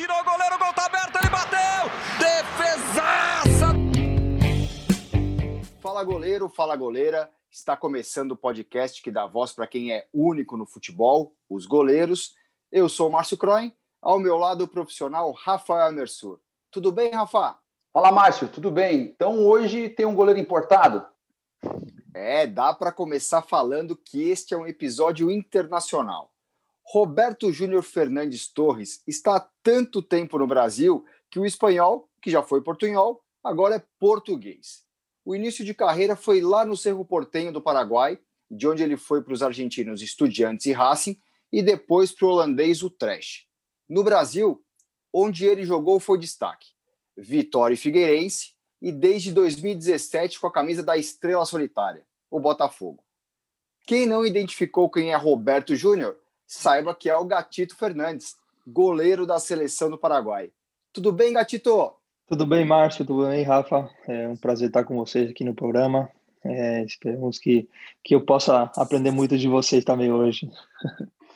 tirou o goleiro, o gol tá aberto, ele bateu! Defesaça! Fala goleiro, fala goleira. Está começando o podcast que dá voz para quem é único no futebol, os goleiros. Eu sou o Márcio Croin, ao meu lado o profissional Rafael Mersur. Tudo bem, Rafa? Fala, Márcio, tudo bem? Então hoje tem um goleiro importado? É, dá para começar falando que este é um episódio internacional. Roberto Júnior Fernandes Torres está há tanto tempo no Brasil que o espanhol, que já foi portunhol, agora é português. O início de carreira foi lá no Cerro Portenho do Paraguai, de onde ele foi para os argentinos Estudiantes e Racing, e depois para o holandês Utrecht. No Brasil, onde ele jogou foi destaque. Vitória e Figueirense, e desde 2017 com a camisa da Estrela Solitária, o Botafogo. Quem não identificou quem é Roberto Júnior saiba que é o Gatito Fernandes, goleiro da seleção do Paraguai. Tudo bem, Gatito? Tudo bem, Márcio? Tudo bem, Rafa? É um prazer estar com vocês aqui no programa. É, esperamos que, que eu possa aprender muito de vocês também hoje.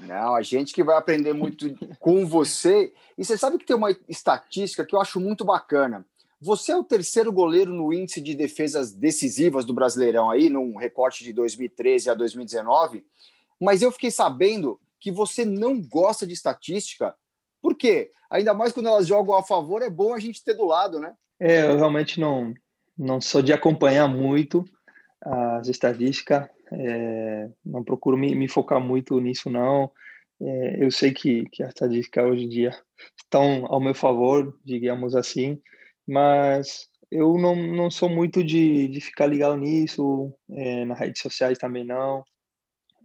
Não, a gente que vai aprender muito com você. E você sabe que tem uma estatística que eu acho muito bacana. Você é o terceiro goleiro no índice de defesas decisivas do Brasileirão aí, num recorte de 2013 a 2019. Mas eu fiquei sabendo que você não gosta de estatística. Por quê? Ainda mais quando elas jogam a favor, é bom a gente ter do lado, né? É, eu realmente não, não sou de acompanhar muito as estatísticas, é, não procuro me, me, focar muito nisso, não. É, eu sei que, que as estatísticas hoje em dia estão ao meu favor, digamos assim, mas eu não, não sou muito de, de ficar ligado nisso, é, nas redes sociais também não.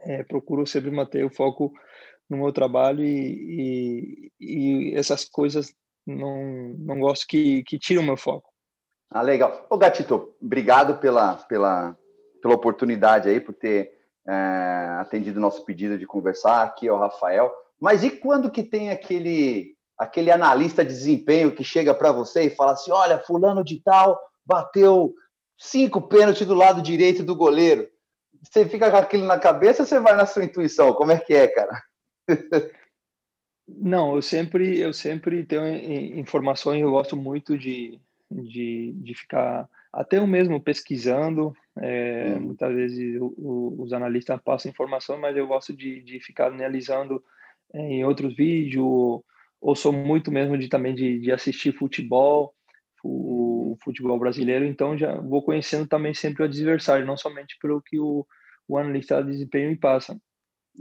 É, procuro sempre manter o foco no meu trabalho e, e, e essas coisas não, não gosto que, que tiram o meu foco. Ah, legal. Ô, Gatito, obrigado pela, pela, pela oportunidade aí, por ter é, atendido o nosso pedido de conversar aqui, ao Rafael. Mas e quando que tem aquele, aquele analista de desempenho que chega para você e fala assim, olha, fulano de tal bateu cinco pênaltis do lado direito do goleiro. Você fica com aquilo na cabeça ou você vai na sua intuição? Como é que é, cara? Não, eu sempre, eu sempre tenho informações, eu gosto muito de, de, de ficar até eu mesmo pesquisando. É, hum. Muitas vezes o, o, os analistas passam informação, mas eu gosto de, de ficar analisando é, em outros vídeos, ou sou muito mesmo de também de, de assistir futebol, o, o futebol brasileiro, então já vou conhecendo também sempre o adversário, não somente pelo que o, o analista de desempenho me passa.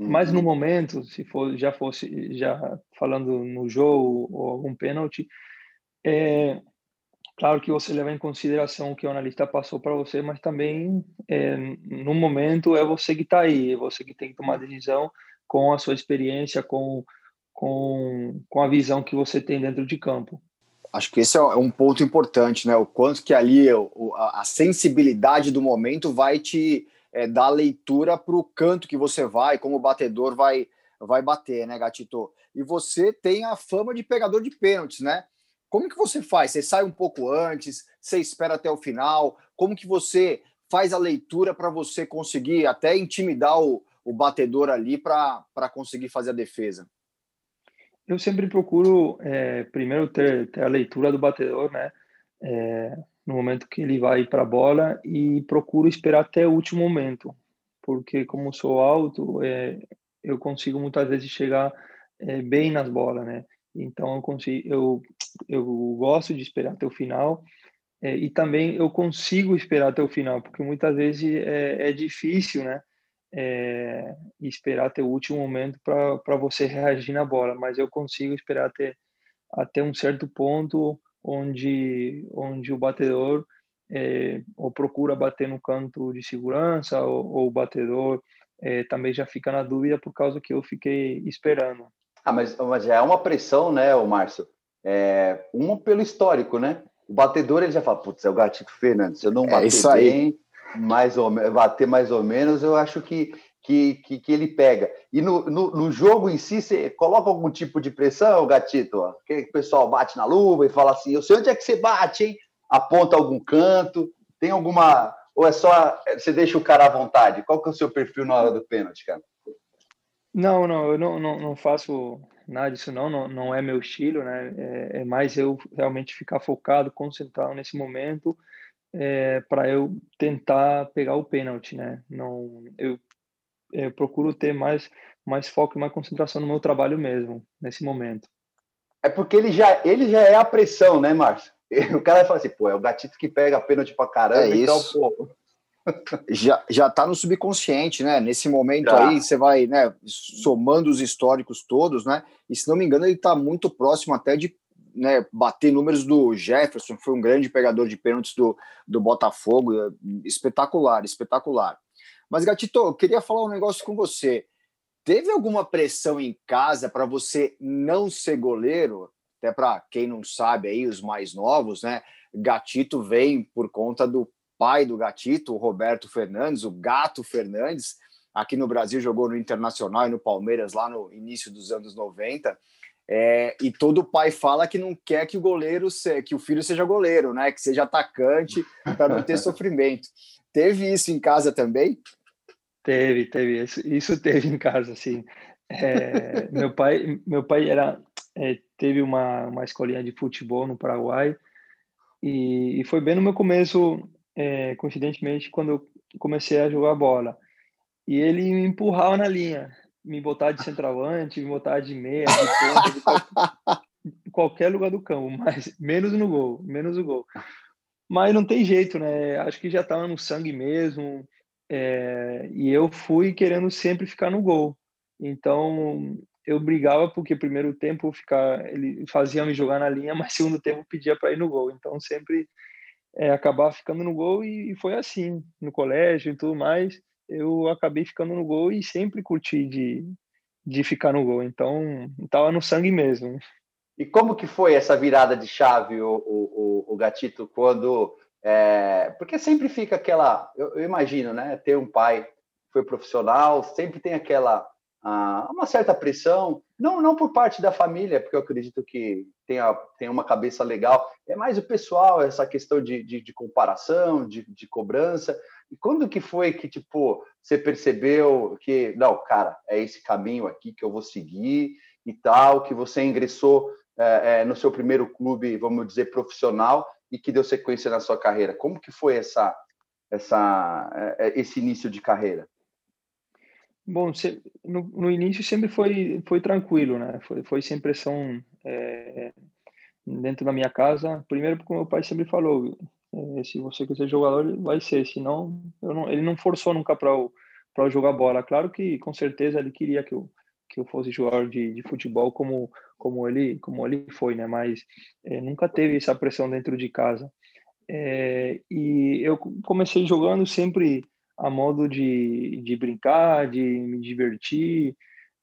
Mas no uhum. momento, se for, já fosse já falando no jogo ou algum pênalti, é claro que você leva em consideração o que o analista passou para você, mas também é, no momento é você que está aí, é você que tem que tomar decisão com a sua experiência, com, com, com a visão que você tem dentro de campo. Acho que esse é um ponto importante, né? O quanto que ali a sensibilidade do momento vai te é, dar leitura para o canto que você vai, como o batedor vai, vai bater, né, Gatito? E você tem a fama de pegador de pênaltis, né? Como que você faz? Você sai um pouco antes, você espera até o final? Como que você faz a leitura para você conseguir até intimidar o, o batedor ali para conseguir fazer a defesa? Eu sempre procuro é, primeiro ter, ter, a leitura do batedor, né? É, no momento que ele vai para a bola e procuro esperar até o último momento, porque como sou alto, é, eu consigo muitas vezes chegar é, bem nas bolas, né? Então eu consigo, eu, eu gosto de esperar até o final é, e também eu consigo esperar até o final, porque muitas vezes é, é difícil, né? É, esperar até o último momento para você reagir na bola, mas eu consigo esperar até, até um certo ponto onde, onde o batedor é, ou procura bater no canto de segurança, ou, ou o batedor é, também já fica na dúvida por causa que eu fiquei esperando. Ah, mas, mas já é uma pressão, né, o Márcio? É, uma pelo histórico, né? O batedor ele já fala, putz, é o Gatito Fernandes, se eu não é bater bem, mais ou, bater mais ou menos, eu acho que que, que, que, ele pega. E no, no, no, jogo em si, você coloca algum tipo de pressão, Gatito? Que o pessoal bate na luva e fala assim: eu sei onde é que você bate, hein? Aponta algum canto, tem alguma. Ou é só você deixa o cara à vontade? Qual que é o seu perfil na hora do pênalti, cara? Não, não, eu não, não, não faço nada disso não, não, não é meu estilo, né? É, é mais eu realmente ficar focado, concentrado nesse momento é, para eu tentar pegar o pênalti, né? Não, eu, eu procuro ter mais mais foco e mais concentração no meu trabalho mesmo nesse momento. É porque ele já ele já é a pressão, né, Márcio? O cara fala assim, pô, é o gatito que pega pênalti pra caramba, é então, isso. pô, já, já tá no subconsciente, né? Nesse momento já. aí, você vai, né, somando os históricos todos, né? E se não me engano, ele tá muito próximo até de né, bater números do Jefferson, que foi um grande pegador de pênaltis do, do Botafogo. Espetacular, espetacular. Mas, Gatito, eu queria falar um negócio com você. Teve alguma pressão em casa para você não ser goleiro? Até para quem não sabe aí, os mais novos, né? Gatito vem por conta do pai do Gatito, o Roberto Fernandes, o Gato Fernandes, aqui no Brasil jogou no Internacional e no Palmeiras lá no início dos anos 90. É, e todo pai fala que não quer que o goleiro, se, que o filho seja goleiro, né? Que seja atacante para não ter sofrimento. Teve isso em casa também? Teve, teve isso, isso teve em casa, sim. É, meu pai, meu pai era é, teve uma uma escolinha de futebol no Paraguai e, e foi bem no meu começo é, coincidentemente, quando eu comecei a jogar bola. E ele me empurrava na linha, me botava de centroavante, me botava de meia, de ponta, de qualquer, lugar do campo, mas menos no gol, menos o gol. Mas não tem jeito, né? Acho que já estava no sangue mesmo. É, e eu fui querendo sempre ficar no gol. Então eu brigava porque primeiro tempo ficar, ele fazia me jogar na linha, mas segundo tempo pedia para ir no gol. Então sempre é, acabar ficando no gol e, e, foi assim, no colégio e tudo mais, eu acabei ficando no gol e sempre curti de, de ficar no gol, então estava no sangue mesmo. E como que foi essa virada de chave, o, o, o Gatito, quando... É, porque sempre fica aquela, eu, eu imagino, né, ter um pai que foi profissional, sempre tem aquela ah, uma certa pressão, não, não por parte da família, porque eu acredito que tem, a, tem uma cabeça legal, é mais o pessoal, essa questão de, de, de comparação, de, de, cobrança. E quando que foi que, tipo, você percebeu que, não, cara, é esse caminho aqui que eu vou seguir e tal, que você ingressou é, é, no seu primeiro clube, vamos dizer, profissional e que deu sequência na sua carreira? Como que foi essa, essa, é, é, esse início de carreira? Bom, no, início sempre foi, foi tranquilo, né? Foi, foi sem pressão é, dentro da minha casa. Primeiro porque meu pai sempre falou, é, se você quiser jogador, vai ser. Senão, eu não, ele não forçou nunca para eu jogar bola. Claro que, com certeza, ele queria que eu, que eu fosse jogador de, de futebol como, como, ele, como ele foi, né? Mas é, nunca teve essa pressão dentro de casa. É, e eu comecei jogando sempre a modo de, de brincar, de me divertir,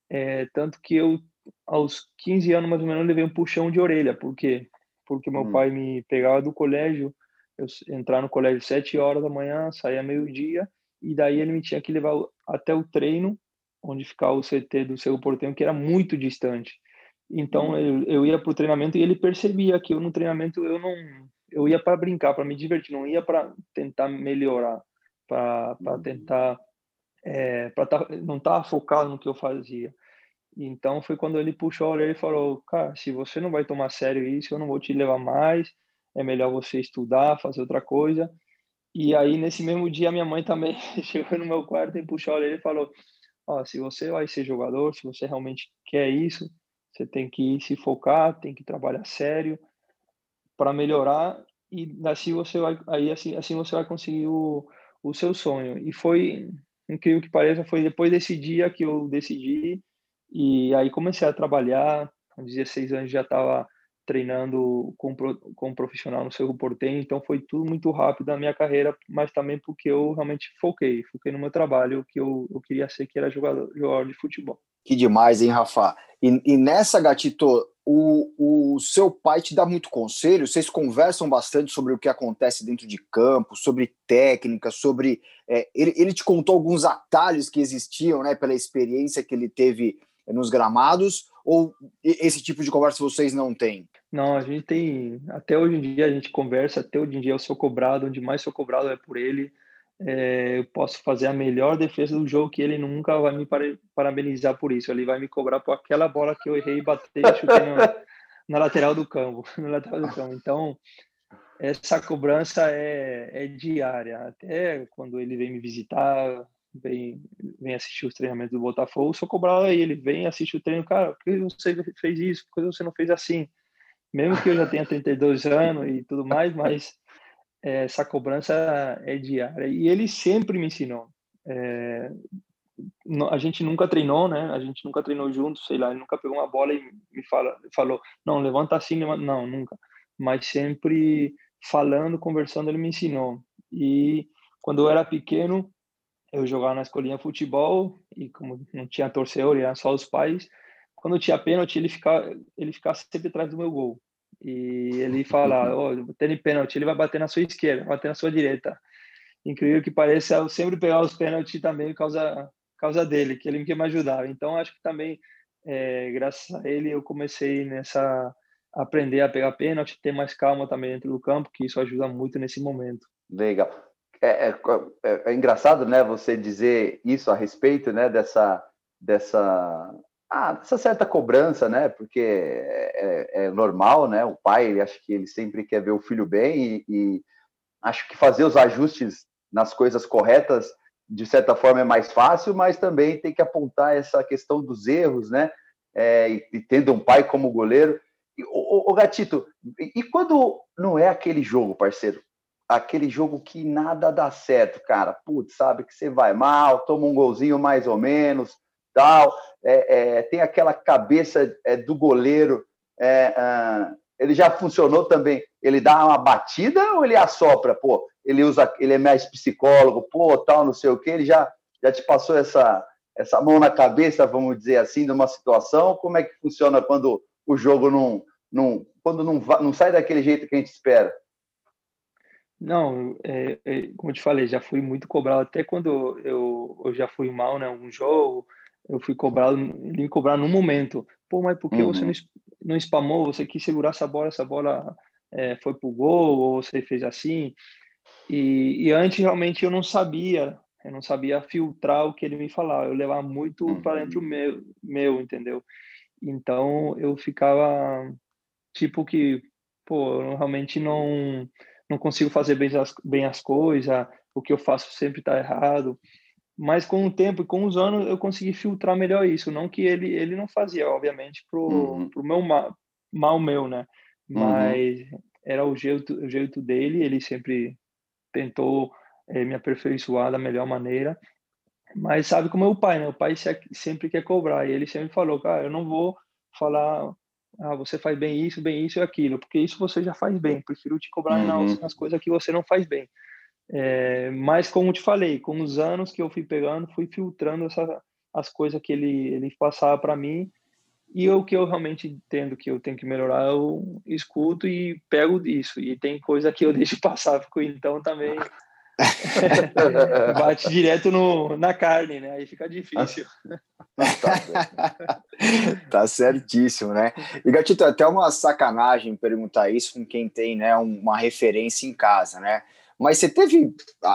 é, tanto que eu, aos 15 anos mais ou menos, levei um puxão de orelha, por quê? Porque meu hum. pai me pegava do colégio, eu entrar no colégio sete horas da manhã, saía meio-dia, e daí ele me tinha que levar até o treino, onde ficava o CT do seu porteiro, que era muito distante. Então hum. eu, eu ia para o treinamento e ele percebia que eu no treinamento eu não eu ia para brincar, para me divertir, não ia para tentar melhorar para uhum. tentar é, para tá, não estar tá focado no que eu fazia. Então foi quando ele puxou a orelha e falou: Cara, se você não vai tomar sério isso, eu não vou te levar mais. É melhor você estudar, fazer outra coisa. E aí, nesse mesmo dia, minha mãe também chegou no meu quarto e puxou a orelha e falou: Ó, se você vai ser jogador, se você realmente quer isso, você tem que se focar, tem que trabalhar sério para melhorar e assim você vai aí assim assim você vai conseguir o, o seu sonho. E foi, incrível que pareça, foi depois desse dia que eu decidi e aí comecei a trabalhar. Com 16 anos já estava treinando com, com um profissional no Cerro Portenho, então foi tudo muito rápido na minha carreira, mas também porque eu realmente foquei, foquei no meu trabalho, que eu, eu queria ser, que era jogador, jogador de futebol. Que demais, hein, Rafa? E, e nessa, Gatito, o, o seu pai te dá muito conselho? Vocês conversam bastante sobre o que acontece dentro de campo, sobre técnica, sobre. É, ele, ele te contou alguns atalhos que existiam, né, pela experiência que ele teve nos gramados, ou esse tipo de conversa vocês não têm? Não, a gente tem. Até hoje em dia a gente conversa, até hoje em dia eu sou cobrado, onde mais sou cobrado é por ele. é, eu posso fazer a melhor defesa do jogo que ele nunca vai me parabenizar por isso. Ele vai me cobrar por aquela bola que eu errei e batei na, na, lateral do campo, na lateral do campo. Então, essa cobrança é, é diária. Até quando ele vem me visitar, vem, vem assistir os treinamentos do Botafogo, sou cobrado aí. Ele vem assistir o treino, cara, por que você fez isso? Por que você não fez assim? Mesmo que eu já tenha 32 anos e tudo mais, mas é, essa cobrança é diária. E ele sempre me ensinou. É, a gente nunca treinou, né? A gente nunca treinou junto, sei lá, ele nunca pegou uma bola e me fala, falou, não, levanta assim, levanta... não, nunca. Mas sempre falando, conversando, ele me ensinou. E quando eu era pequeno, eu jogava na escolinha futebol e como não tinha torcedor, eram só os pais, quando tinha pênalti, ele ficava, ele ficava sempre atrás do meu gol. E ele fala, oh, tendo pênalti, ele vai bater na sua esquerda, vai bater na sua direita. Incrível que pareça, eu sempre pegar os pênaltis também por causa, causa dele, que ele me quer me ajudar. Então, acho que também, é, graças a ele, eu comecei nessa aprender a pegar pênalti, ter mais calma também dentro do campo, que isso ajuda muito nesse momento. Legal. É, é, é, é engraçado, né, você dizer isso a respeito, né, dessa, dessa ah, essa certa cobrança, né? Porque é, é, é, normal, né? O pai, ele acha que ele sempre quer ver o filho bem e, e, acho que fazer os ajustes nas coisas corretas, de certa forma, é mais fácil, mas também tem que apontar essa questão dos erros, né? É, e, e, tendo um pai como goleiro. o, o, o Gatito, e, e quando não é aquele jogo, parceiro? Aquele jogo que nada dá certo, cara. Putz, sabe que você vai mal, toma um golzinho mais ou menos, tal é, é, tem aquela cabeça é, do goleiro. É, ah, ele já funcionou também. Ele dá uma batida ou ele assopra? Pô, ele usa, ele é mais psicólogo, pô, tal, não sei o que. Ele já, já te passou essa, essa mão na cabeça, vamos dizer assim, de uma situação. Como é que funciona quando o jogo não, não quando não, não sai daquele jeito que a gente espera? Não, é, é, como eu te falei, já fui muito cobrado até quando eu, eu já fui mal, né? Um jogo, eu fui cobrado, ele me cobrar no momento. Pô, mas por que uhum. você não, não spamou? Você quis segurar essa bola, essa bola é, foi pro gol, ou você fez assim? E, e, antes, realmente, eu não sabia, eu não sabia filtrar o que ele me falava. Eu levava muito uhum. para dentro meu, meu, entendeu? Então, eu ficava, tipo que, pô, eu realmente não, não consigo fazer bem as, bem as coisas, o que eu faço sempre está errado mas com o tempo e com os anos eu consegui filtrar melhor isso não que ele ele não fazia obviamente pro uhum. pro meu mal, mal meu né uhum. mas uhum. era o jeito o jeito dele ele sempre tentou é, me aperfeiçoar da melhor maneira mas sabe como é o pai né o pai sempre quer cobrar e ele sempre falou cara eu não vou falar ah, você faz bem isso, bem isso e aquilo, porque isso você já faz bem. Prefiro te cobrar uhum. nas, nas coisas que você não faz bem. É, mas como te falei, com os anos que eu fui pegando, fui filtrando essa, as coisas que ele, ele passava para mim e o que eu realmente entendo que eu tenho que melhorar, eu escuto e pego disso. E tem coisa que eu deixo passar, fico então também bate direto no, na carne, né? Aí fica difícil. tá certíssimo, né? E Gatito, é até uma sacanagem perguntar isso com quem tem né, uma referência em casa, né? Mas você teve,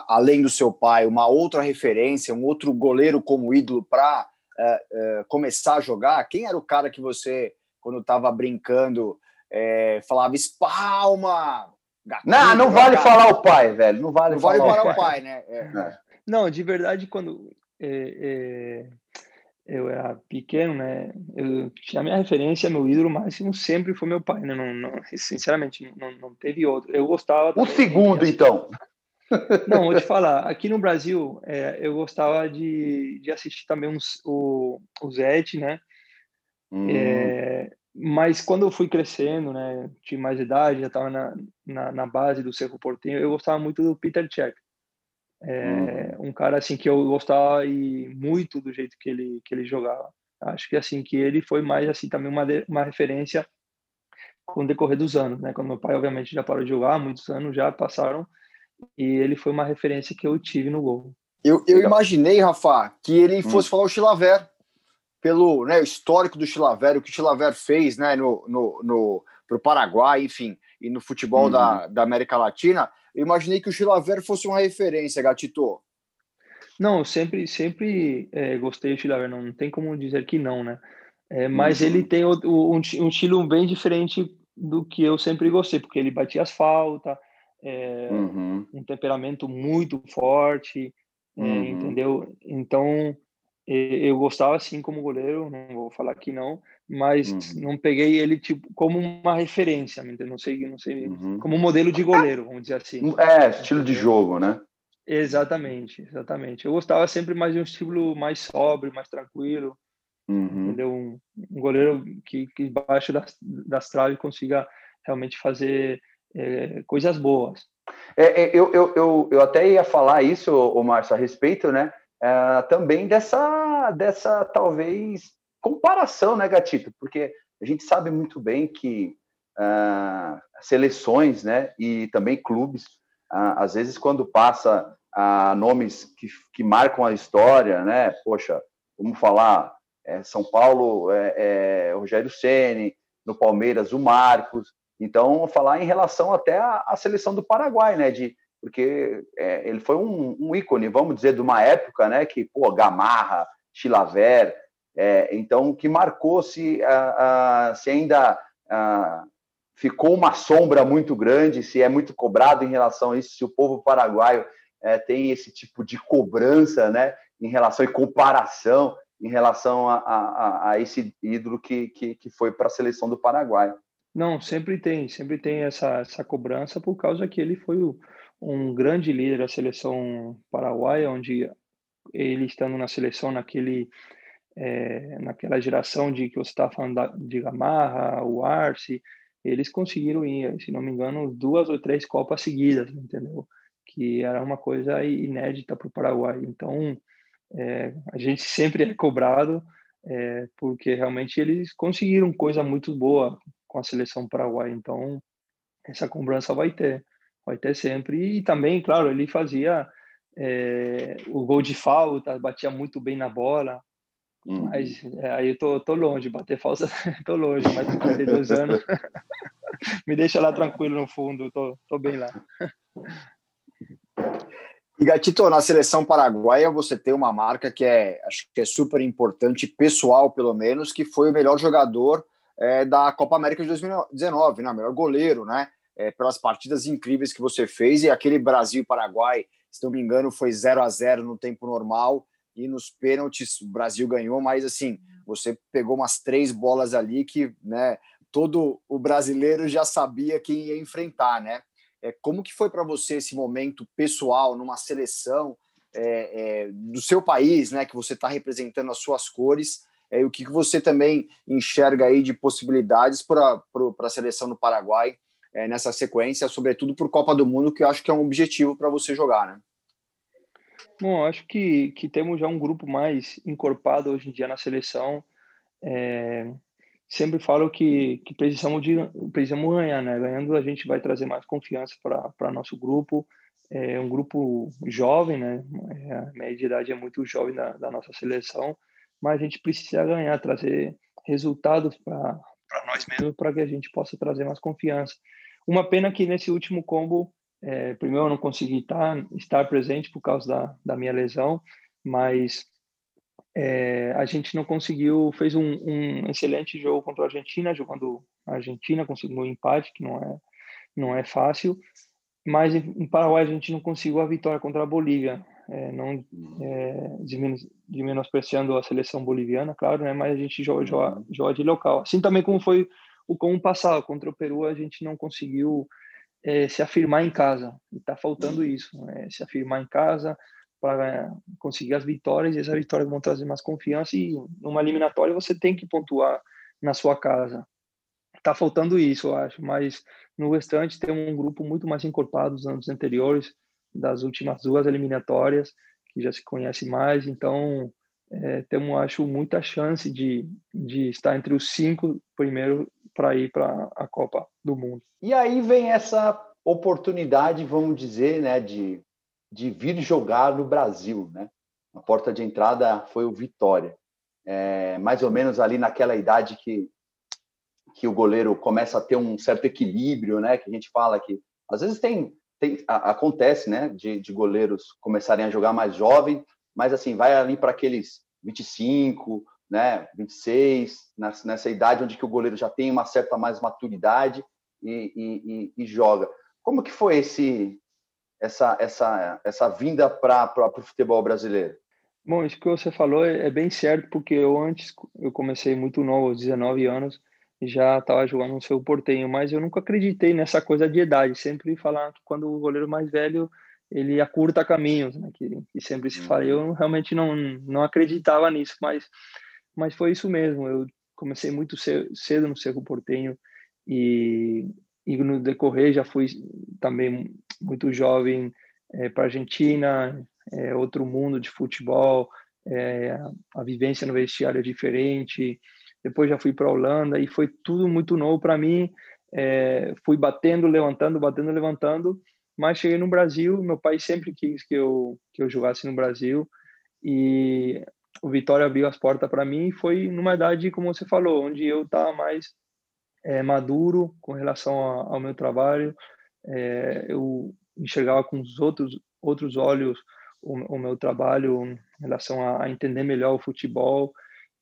além do seu pai, uma outra referência, um outro goleiro como ídolo para uh, é, uh, é, começar a jogar? Quem era o cara que você, quando estava brincando, é, falava espalma? Gatinho, não, não vale cara. falar o pai, velho. Não vale, não vale falar o pai, né? É. Não, de verdade, quando eu era pequeno, né? Eu a minha referência, meu ídolo máximo sempre foi meu pai, né? Não, não sinceramente, não, não teve outro. Eu gostava. O segundo, então. Não, vou te falar. Aqui no Brasil, é, eu gostava de, de assistir também uns, o, o Zete, né? Hum. É, mas quando eu fui crescendo, né? Tinha mais idade, já estava na, na, na, base do Cerro Portinho, eu gostava muito do Peter Cech. É, hum. Um cara assim que eu gostava e muito do jeito que ele que ele jogava. Acho que assim que ele foi mais assim também uma uma referência com o decorrer dos anos, né? Quando meu pai obviamente já parou de jogar, muitos anos já passaram e ele foi uma referência que eu tive no gol. Eu, eu imaginei, Rafa, que ele hum. fosse hum. falar o Chilaver pelo né, histórico do Chilaver, o que o Chilaver fez, né, no, no, no pro Paraguai, enfim, e no futebol da, uhum. da América Latina Eu imaginei que o Chilaver fosse uma referência, Gatito. Não, sempre, sempre é, gostei do Chilaver, não, não tem como dizer que não, né? É, mas uhum. ele tem o, o, um, um, estilo bem diferente do que eu sempre gostei, porque ele batia as faltas, é, uhum. um temperamento muito forte, é, uhum. entendeu? Então, eu gostava assim como goleiro, não vou falar que não, mas uhum. não peguei ele tipo como uma referência, não sei, não sei, uhum. como modelo de goleiro, vamos dizer assim. É, estilo de jogo, né? Exatamente, exatamente. Eu gostava sempre mais de um estilo mais sóbrio, mais tranquilo, uhum. entendeu? Um, um, goleiro que, que embaixo das, das traves consiga realmente fazer é, coisas boas. É, é, eu, eu, eu, eu até ia falar isso, o Márcio, a respeito, né? É, também dessa, dessa talvez comparação, né, Gatito? Porque a gente sabe muito bem que uh, seleções, né, e também clubes, uh, às vezes quando passa uh, nomes que, que marcam a história, né, poxa, vamos falar é, São Paulo, é, é, Rogério Ceni, no Palmeiras o Marcos, então falar em relação até à, à seleção do Paraguai, né, de porque é, ele foi um, um, ícone, vamos dizer, de uma época, né, que, pô, Gamarra, Chilaver, é, então, que marcou se, se ainda ficou uma sombra muito grande, se é muito cobrado em relação a isso, se o povo paraguaio é, tem esse tipo de cobrança, né, em relação e comparação em relação a, a, a esse ídolo que, que, que foi para a seleção do Paraguai. Não, sempre tem, sempre tem essa, essa cobrança por causa que ele foi o, um grande líder da seleção paraguaia, onde ele estando na seleção naquele é, naquela geração de que você estava falando da, de Gamarra, o Arce, eles conseguiram ir, se não me engano, duas ou três copas seguidas, entendeu? Que era uma coisa inédita para o Paraguai. Então, é, a gente sempre é cobrado é, porque realmente eles conseguiram coisa muito boa com a seleção paraguaia. Então, essa cobrança vai ter vai ter sempre. E também, claro, ele fazia é, o gol de falta, batia muito bem na bola. Uhum. Mas é, aí eu tô, tô longe, bater falta, tô longe, mas com 42 anos. Me deixa lá tranquilo no fundo, tô, tô bem lá. E Gatito, na seleção paraguaia você tem uma marca que é, acho que é super importante, pessoal pelo menos, que foi o melhor jogador é, da Copa América de 2019, né? Melhor goleiro, né? é, pelas partidas incríveis que você fez. E aquele Brasil-Paraguai, se não me engano, foi 0 a 0 no tempo normal. E nos pênaltis o Brasil ganhou, mas assim, você pegou umas três bolas ali que né, todo o brasileiro já sabia quem ia enfrentar, né? É, como que foi para você esse momento pessoal numa seleção é, é, do seu país, né? Que você está representando as suas cores. É, o que, que você também enxerga aí de possibilidades para a seleção do Paraguai é, nessa sequência, sobretudo por Copa do Mundo, que eu acho que é um objetivo para você jogar, né? Bom, acho que, que temos já um grupo mais encorpado hoje em dia na seleção. É, sempre falo que, que precisamos, de, precisamos ganhar, né? Ganhando a gente vai trazer mais confiança para nosso grupo. É um grupo jovem, né? É, a média de idade é muito jovem da, da nossa seleção, mas a gente precisa ganhar, trazer resultados para nós mesmos, para que a gente possa trazer mais confiança. Uma pena que nesse último combo, é, primeiro eu não consegui estar, estar presente por causa da, da minha lesão, mas é, a gente não conseguiu, fez um, um, excelente jogo contra a Argentina, jogando a Argentina, conseguiu um empate, que não é, não é fácil, mas em Paraguai a gente não conseguiu a vitória contra a Bolívia, é, não é, de menospreciando a seleção boliviana, claro, né, mas a gente joga, joga, joga de local. Assim também como foi o como passado contra o Peru a gente não conseguiu é, se afirmar em casa. E está faltando isso né? se afirmar em casa para conseguir as vitórias e essas vitórias vão trazer mais confiança e numa eliminatória você tem que pontuar na sua casa. Está faltando isso eu acho mas no restante tem um grupo muito mais encorpado dos anos anteriores das últimas duas eliminatórias que já se conhece mais então é, temos acho muita chance de, de estar entre os cinco primeiros para ir para a Copa do Mundo. E aí vem essa oportunidade, vamos dizer, né, de, de vir jogar no Brasil, né? A porta de entrada foi o Vitória, é, mais ou menos ali naquela idade que que o goleiro começa a ter um certo equilíbrio, né? Que a gente fala que às vezes tem tem, acontece, né, de, de goleiros começarem a jogar mais jovem, mas assim, vai ali para aqueles 25, né, 26, nessa, idade onde que o goleiro já tem uma certa mais maturidade e, e, e, joga. Como que foi esse, essa, essa, essa vinda para o futebol brasileiro? Bom, isso que você falou é, é, bem certo, porque eu antes, eu comecei muito novo, aos 19 anos, já estava jogando no seu portenho, mas eu nunca acreditei nessa coisa de idade, sempre falar que quando o goleiro mais velho, ele acurta caminhos, né, que, que sempre se fala, eu uhum. realmente não, não acreditava nisso, mas, mas foi isso mesmo, eu comecei muito cedo no Cerro Portenho e, e no decorrer já fui também muito jovem é, para a Argentina, é, outro mundo de futebol, é, a vivência no vestiário é diferente. Depois já fui para a Holanda e foi tudo muito novo para mim. É, fui batendo, levantando, batendo, levantando. Mas cheguei no Brasil, meu pai sempre quis que eu que eu jogasse no Brasil e o Vitória abriu as portas para mim. Foi numa idade, como você falou, onde eu estava mais é, maduro com relação a, ao meu trabalho. É, eu enxergava com os outros outros olhos o, o meu trabalho em relação a, a, entender melhor o futebol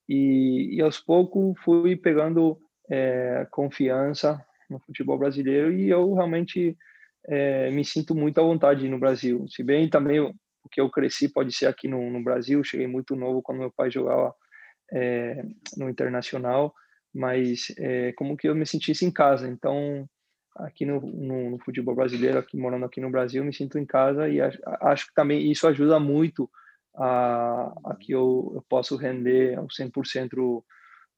e, e aos poucos fui pegando é, confiança no futebol brasileiro e eu realmente é, me sinto muito à vontade no Brasil. Se bem também o que eu cresci pode ser aqui no, no Brasil, cheguei muito novo quando meu pai jogava é, no Internacional, mas é, como que eu me sentisse em casa. Então aqui no, no, no, futebol brasileiro, aqui morando aqui no Brasil, me sinto em casa e acho, acho que também isso ajuda muito a, a que eu, eu posso render ao 100%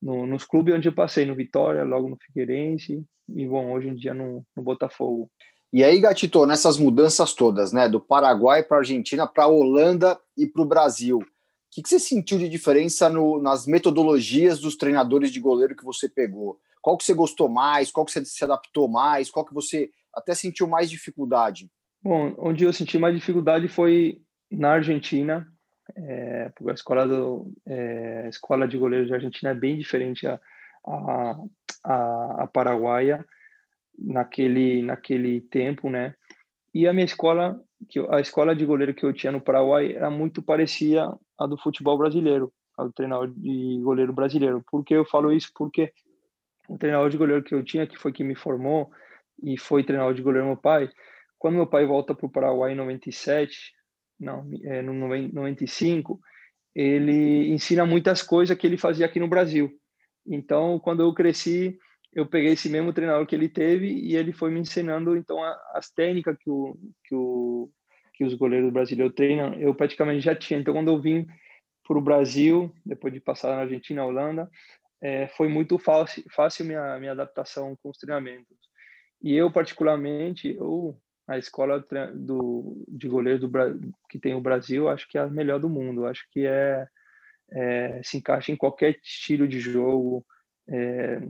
no, nos clubes onde eu passei, no Vitória, logo no Figueirense e, bom, hoje em dia no, no Botafogo. E aí, Gatito, nessas mudanças todas, né, do Paraguai para a Argentina, para a Holanda e para o Brasil, o que, que você sentiu de diferença no, nas metodologias dos treinadores de goleiro que você pegou? Qual que você gostou mais? Qual que você se adaptou mais? Qual que você até sentiu mais dificuldade? Bom, onde eu senti mais dificuldade foi na Argentina, é, porque a escola, do, é, a escola de goleiros da Argentina é bem diferente a, a, a, a paraguaia naquele, naquele tempo, né? E a minha escola, que a escola de goleiro que eu tinha no Paraguai era muito parecida à do futebol brasileiro, a do treinador de goleiro brasileiro. Por que eu falo isso? Porque o treinador de goleiro que eu tinha, que foi que me formou e foi treinador de goleiro meu pai, quando meu pai volta para o Paraguai em 97, não, é, no 95, ele ensina muitas coisas que ele fazia aqui no Brasil. Então, quando eu cresci, eu peguei esse mesmo treinador que ele teve e ele foi me ensinando então as técnicas que o que o que os goleiros brasileiros treinam, eu praticamente já tinha. Então, quando eu vim para o Brasil, depois de passar na Argentina, Holanda, é, foi muito fácil, fácil minha, minha adaptação com os treinamentos. E eu, particularmente, eu, a escola do, de goleiro do, que tem o Brasil, acho que é a melhor do mundo. Acho que é, é se encaixa em qualquer estilo de jogo. É,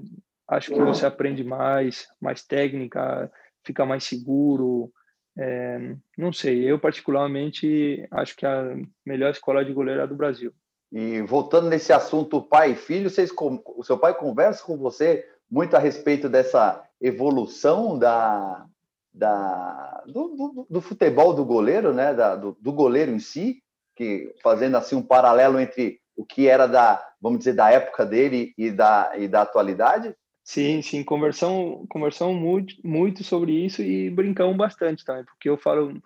acho que você aprende mais, mais técnica, fica mais seguro. É, não sei, eu particularmente acho que a melhor escola de goleiro é do Brasil. E voltando nesse assunto pai e filho, vocês, o seu pai conversa com você muito a respeito dessa evolução da, da, do, do, do futebol do goleiro, né? Da, do, do, goleiro em si, que fazendo assim um paralelo entre o que era da, vamos dizer, da época dele e da, e da atualidade? Sim, sim, conversamos, conversamos muito, muito sobre isso e brincamos bastante também, porque eu falo,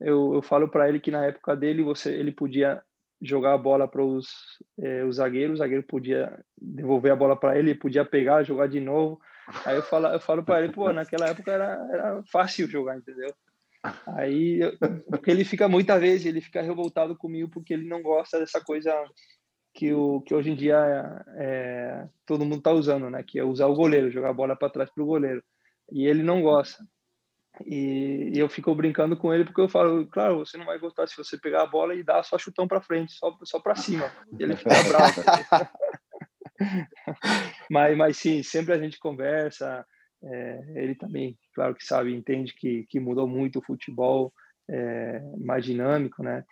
eu, eu falo para ele que na época dele você, ele podia jogar a bola para os, é, os zagueiros, o zagueiro podia devolver a bola para ele, podia pegar, jogar de novo. Aí eu falo, eu falo para ele, pô, naquela época era, era fácil jogar, entendeu? Aí, porque ele fica muitas vezes, ele fica revoltado comigo porque ele não gosta dessa coisa que, o, que hoje em dia é, todo mundo está usando, né? Que é usar o goleiro, jogar a bola para trás para o goleiro. E ele não gosta. E, e, eu fico brincando com ele porque eu falo, claro, você não vai gostar se você pegar a bola e dar só chutão para frente, só, só para cima. E ele fica bravo. mas, mas sim, sempre a gente conversa. É, ele também, claro que sabe, entende que, que mudou muito o futebol, é, mais dinâmico, né?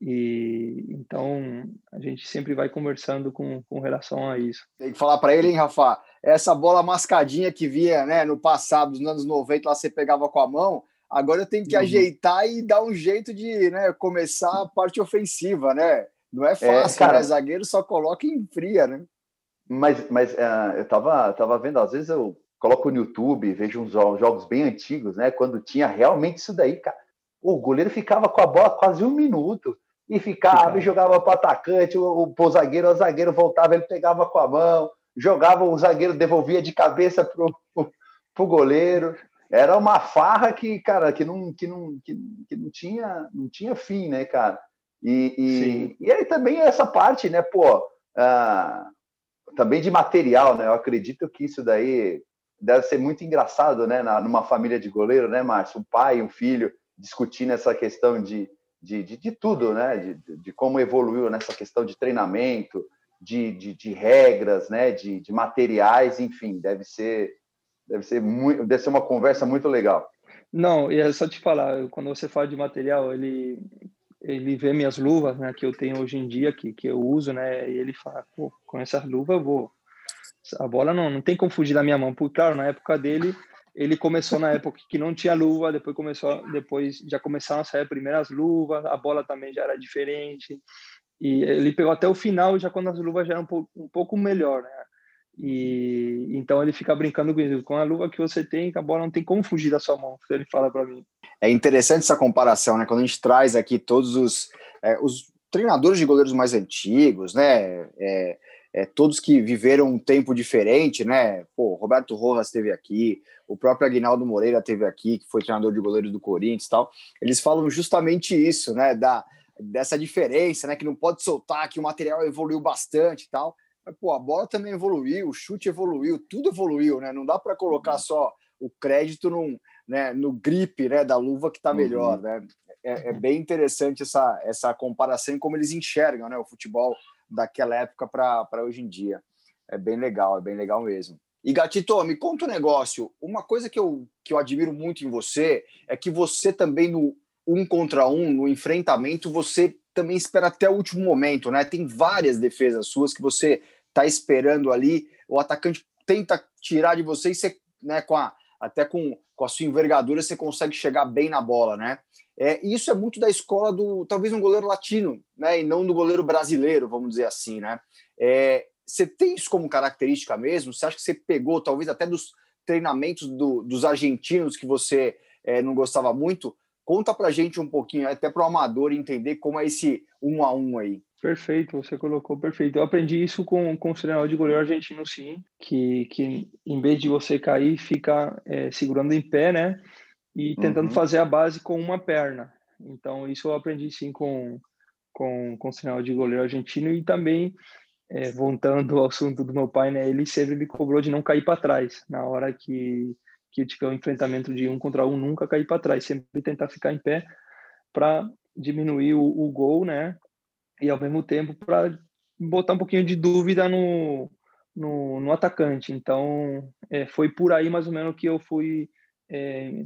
E então a gente sempre vai conversando com, com relação a isso. Tem que falar para ele, hein, Rafa? Essa bola mascadinha que via né, no passado, nos anos 90, lá você pegava com a mão, agora eu tenho que uhum. ajeitar e dar um jeito de né, começar a parte ofensiva, né? Não é, é fácil, é, cara, né? Zagueiro só coloca em fria, né? Mas, mas uh, eu tava, tava vendo, às vezes eu coloco no YouTube, vejo uns jogos bem antigos, né? Quando tinha realmente isso daí, cara. O goleiro ficava com a bola quase um minuto e ficava e jogava para o atacante, o, o, zagueiro, o zagueiro voltava, ele pegava com a mão, jogava, o zagueiro devolvia de cabeça pro, pro, pro goleiro. Era uma farra que, cara, que não, que não, que, que não, tinha, não tinha fim, né, cara? E, e, e aí também essa parte, né, pô, ah, também de material, né? Eu acredito que isso daí deve ser muito engraçado, né, na, numa família de goleiro, né, Márcio? Um pai, um filho discutindo essa questão de, de, de, de tudo, né? De, de, como evoluiu nessa questão de treinamento, de, de, de regras, né? De, de materiais, enfim, deve ser deve ser muito, deve ser uma conversa muito legal. Não, e é só te falar, quando você fala de material, ele ele vê minhas luvas, né, que eu tenho hoje em dia, que, que eu uso, né, e ele fala, pô, com essas luvas eu vou. A bola não, não tem como fugir da minha mão, porque, claro, na época dele, ele começou na época que não tinha luva, depois começou, depois já começaram a sair as primeiras luvas, a bola também já era diferente, e ele pegou até o final, já quando as luvas já eram um pouco, melhor, né, e então ele fica brincando com isso, com a luva que você tem, a bola não tem como fugir da sua mão, ele fala para mim. É interessante essa comparação, né? Quando a gente traz aqui todos os, é, os treinadores de goleiros mais antigos, né? É, é, todos que viveram um tempo diferente, né? Pô, Roberto Rojas esteve aqui, o próprio Aguinaldo Moreira esteve aqui, que foi treinador de goleiros do Corinthians e tal. Eles falam justamente isso, né? Da, dessa diferença, né? Que não pode soltar, que o material evoluiu bastante e tal. Mas, pô, a bola também evoluiu, o chute evoluiu, tudo evoluiu, né? Não dá para colocar uhum. só o crédito num, né, no grip né, da luva que está melhor. Uhum. Né? É, é, bem interessante essa, essa comparação em como eles enxergam né, o futebol daquela época para hoje em dia. É bem legal, é bem legal mesmo. E Gatito, me conta um negócio. Uma coisa que eu, que eu admiro muito em você é que você também no um contra um, no enfrentamento, você também espera até o último momento, né? Tem várias defesas suas que você está esperando ali, o atacante tenta tirar de você e você, né, com a, até com, com a sua envergadura, você consegue chegar bem na bola, né? É, isso é muito da escola do, talvez, um goleiro latino, né? E não do goleiro brasileiro, vamos dizer assim, né? É, você tem isso como característica mesmo? Você acha que você pegou, talvez, até dos treinamentos do, dos argentinos que você é, não gostava muito? Conta pra gente um pouquinho, até para o amador entender como é esse um a um aí. Perfeito, você colocou perfeito. Eu aprendi isso com, com o treinador de goleiro argentino, sim, que, que em vez de você cair, fica é, segurando em pé, né? E tentando uhum. fazer a base com uma perna. Então, isso eu aprendi sim com, com, com o treinador de goleiro argentino e também, é, voltando ao assunto do meu pai, né? Ele sempre me cobrou de não cair para trás. Na hora que, que tiver um enfrentamento de um contra um, nunca cair para trás, sempre tentar ficar em pé para diminuir o, o gol, né? e ao mesmo tempo para botar um pouquinho de dúvida no, no, no atacante. Então, é, foi por aí mais ou menos que eu fui é,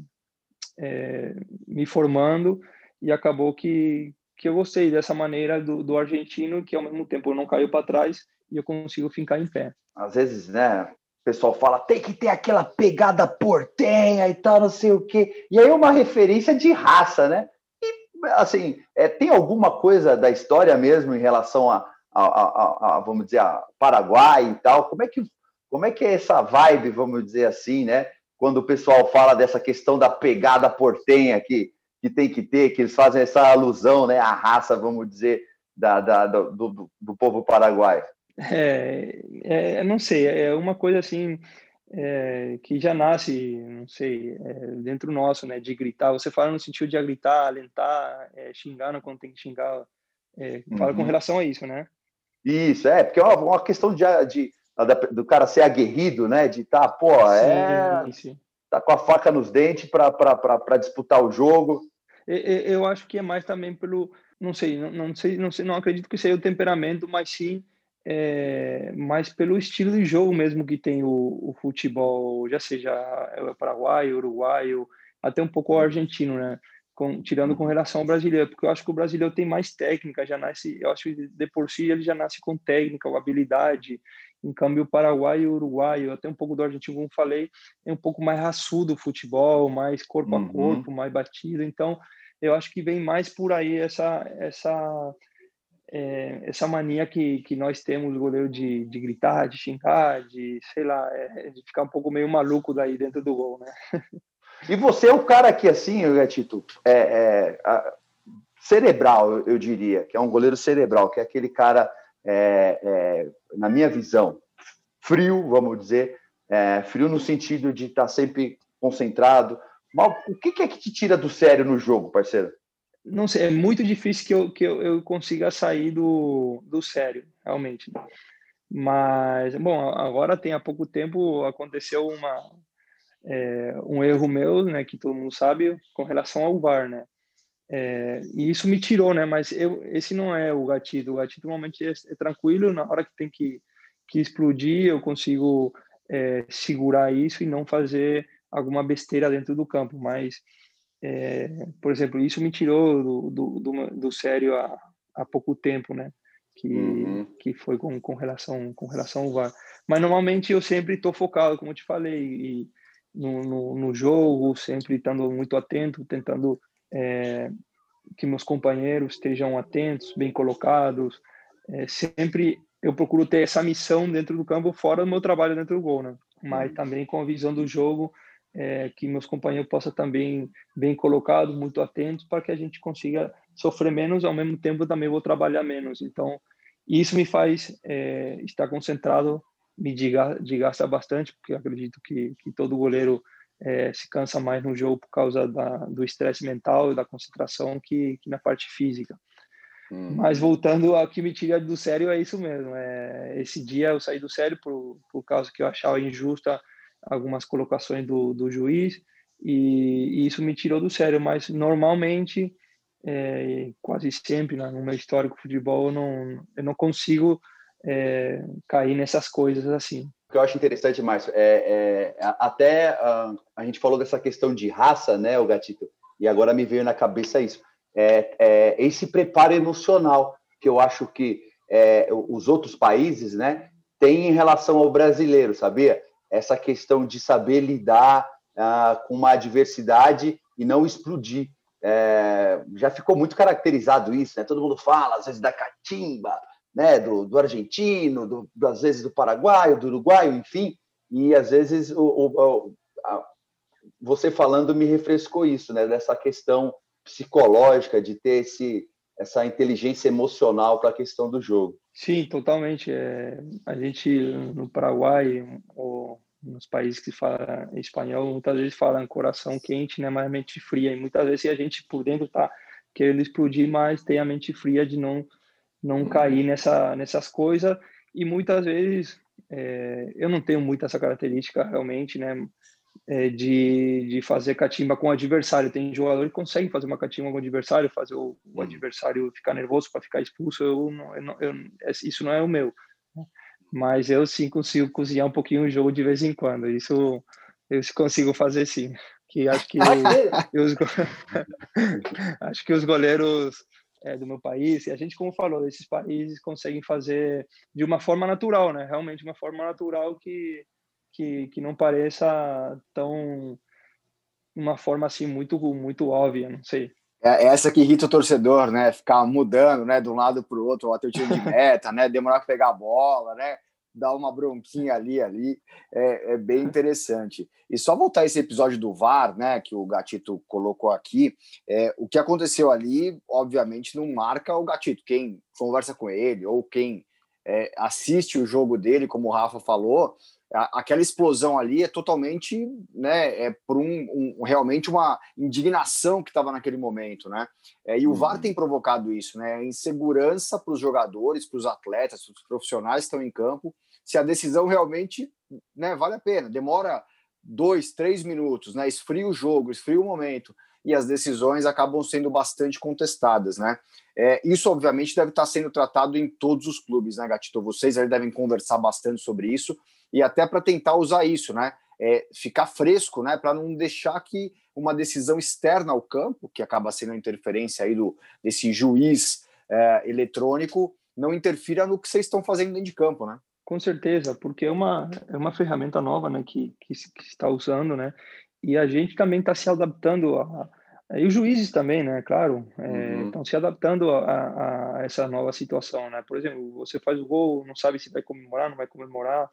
é, me formando e acabou que, que eu gostei dessa maneira do, do argentino, que ao mesmo tempo não caiu para trás e eu consigo ficar em pé. Às vezes, né, o pessoal fala, tem que ter aquela pegada portenha e tal, não sei o quê. E aí uma referência de raça, né? assim, é, tem alguma coisa da história mesmo em relação a, a, a, a, vamos dizer, a Paraguai e tal? Como é que como é que é essa vibe, vamos dizer assim, né? Quando o pessoal fala dessa questão da pegada portenha que, que tem que ter, que eles fazem essa alusão, né, à raça, vamos dizer, da, da do, do, do povo paraguaio. É, é, não sei, é uma coisa assim é, que já nasce, não sei, é, dentro nosso, né, de gritar. Você fala no sentido de gritar, alentar, é, xingar quando tem que xingar. fala uhum. com relação a isso, né? Isso, é, porque é uma, uma questão de, de, do cara ser aguerrido, né? De tá, pô, é. Sim. Tá com a faca nos dentes para disputar o jogo. Eu acho que é mais também pelo. Não sei, não, sei, não sei, não acredito que seja o temperamento, mas sim é, mas pelo estilo de jogo mesmo que tem o, o futebol, já seja o paraguaio, uruguaio, até um pouco o argentino, né? Com, tirando com relação ao brasileiro, porque eu acho que o brasileiro tem mais técnica, já nasce, eu acho que de por si ele já nasce com técnica, ou habilidade, Em câmbio, o Paraguai e o Uruguai, até um pouco do argentino, como falei, é um pouco mais raçudo o futebol, mais corpo uhum. a corpo, mais batido. Então, eu acho que vem mais por aí essa essa é, essa mania que, que nós temos, goleiro, de, de gritar, de xingar, de, sei lá, é, de ficar um pouco meio maluco daí dentro do gol, né? E você é o cara que, assim, Gatito, é, é a, cerebral, eu, eu, diria, que é um goleiro cerebral, que é aquele cara, é, é, na minha visão, frio, vamos dizer, é, frio no sentido de estar tá sempre concentrado. O que, que é que te tira do sério no jogo, parceiro? não sei, é muito difícil que eu, que eu, eu consiga sair do, do sério, realmente. Mas, bom, agora tem há pouco tempo aconteceu uma, é, um erro meu, né, que todo mundo sabe, com relação ao VAR, né? É, e isso me tirou, né? Mas eu, esse não é o gatilho. O gatilho normalmente é, é tranquilo, na hora que tem que, que explodir, eu consigo é, segurar isso e não fazer alguma besteira dentro do campo. Mas é, por exemplo, isso me tirou do, do, do, do sério há, há pouco tempo, né? Que, uhum. que foi com, com, relação, com relação ao VAR. Mas normalmente eu sempre estou focado, como eu te falei, no, no, no, jogo, sempre estando muito atento, tentando é, que meus companheiros estejam atentos, bem colocados. É, sempre eu procuro ter essa missão dentro do campo, fora do meu trabalho dentro do gol, né? Mas uhum. também com a visão do jogo é, que meus companheiros possam também bem colocados, muito atentos, para que a gente consiga sofrer menos, ao mesmo tempo também vou trabalhar menos. Então, isso me faz é, estar concentrado, me desgasta bastante, porque acredito que, que todo goleiro é, se cansa mais no jogo por causa da, do estresse mental e da concentração que, que na parte física. Hum. Mas voltando ao que me tira do sério, é isso mesmo. É, esse dia eu saí do sério por, por causa que eu achava injusta algumas colocações do, do juiz e, e, isso me tirou do sério, mas normalmente, é, quase sempre né, no meu histórico de futebol, eu não, eu não consigo é, cair nessas coisas assim. Que eu acho interessante, Márcio, é, é até uh, a gente falou dessa questão de raça, né, o Gatito, e agora me veio na cabeça isso. É, é esse preparo emocional que eu acho que é, os outros países, né, têm em relação ao brasileiro, sabia? essa questão de saber lidar ah, com uma adversidade e não explodir. É, já ficou muito caracterizado isso, né? Todo mundo fala, às vezes, da catimba, né? do, do argentino, do, às vezes do paraguaio, do uruguaio, enfim, e às vezes o, o, a, você falando me refrescou isso, né? Dessa questão psicológica de ter esse, essa inteligência emocional para a questão do jogo. Sim, totalmente. É, a gente no Paraguai ou nos países que falam espanhol, muitas vezes falam coração quente, né, mas mente fria. E muitas vezes a gente por dentro está querendo explodir, mas tem a mente fria de não não cair nessa nessas coisas. E muitas vezes é, eu não tenho muito essa característica realmente, né? é, de, de fazer catimba com o adversário. Tem jogador que consegue fazer uma catimba com o adversário, fazer o, o hum. adversário ficar nervoso para ficar expulso. Eu, não, eu, não, eu, isso não é o meu. Né? Mas eu sim consigo cozinhar um pouquinho o jogo de vez em quando. Isso eu consigo fazer sim. Que acho que os, acho que os goleiros é, do meu país, e a gente, como falou, desses países conseguem fazer de uma forma natural, né? Realmente uma forma natural que que, que não pareça tão uma forma assim muito muito óbvia, não sei. É, é essa que irrita o torcedor, né? Ficar mudando, né, de um lado para o outro, até o tiro de meta, né? Demorar para pegar a bola, né? Dar uma bronquinha ali, ali, é, é, bem interessante. E só voltar esse episódio do VAR, né, que o Gatito colocou aqui, é, o que aconteceu ali, obviamente, não marca o Gatito. Quem conversa com ele ou quem é, assiste o jogo dele, como o Rafa falou, aquela explosão ali é totalmente, né, é por um, um realmente uma indignação que estava naquele momento, né? É, e o VAR uhum. tem provocado isso, né? Insegurança para os jogadores, para os atletas, para os profissionais que estão em campo, se a decisão realmente, né, vale a pena. Demora dois, três minutos, né? Esfria o jogo, esfria o momento e as decisões acabam sendo bastante contestadas, né? É, isso, obviamente, deve estar sendo tratado em todos os clubes, né, Gatito? Vocês aí devem conversar bastante sobre isso e até para tentar usar isso, né? É, ficar fresco, né? Para não deixar que uma decisão externa ao campo, que acaba sendo a interferência aí do, desse juiz é, eletrônico, não interfira no que vocês estão fazendo dentro de campo, né? com certeza, porque é uma, é uma ferramenta nova, né, que, que, que está usando, né, e a gente também está se adaptando a, e os juízes também, né? Claro, é, estão uhum. se adaptando a, a, essa nova situação, né? Por exemplo, você faz o gol, não sabe se vai comemorar, não vai comemorar.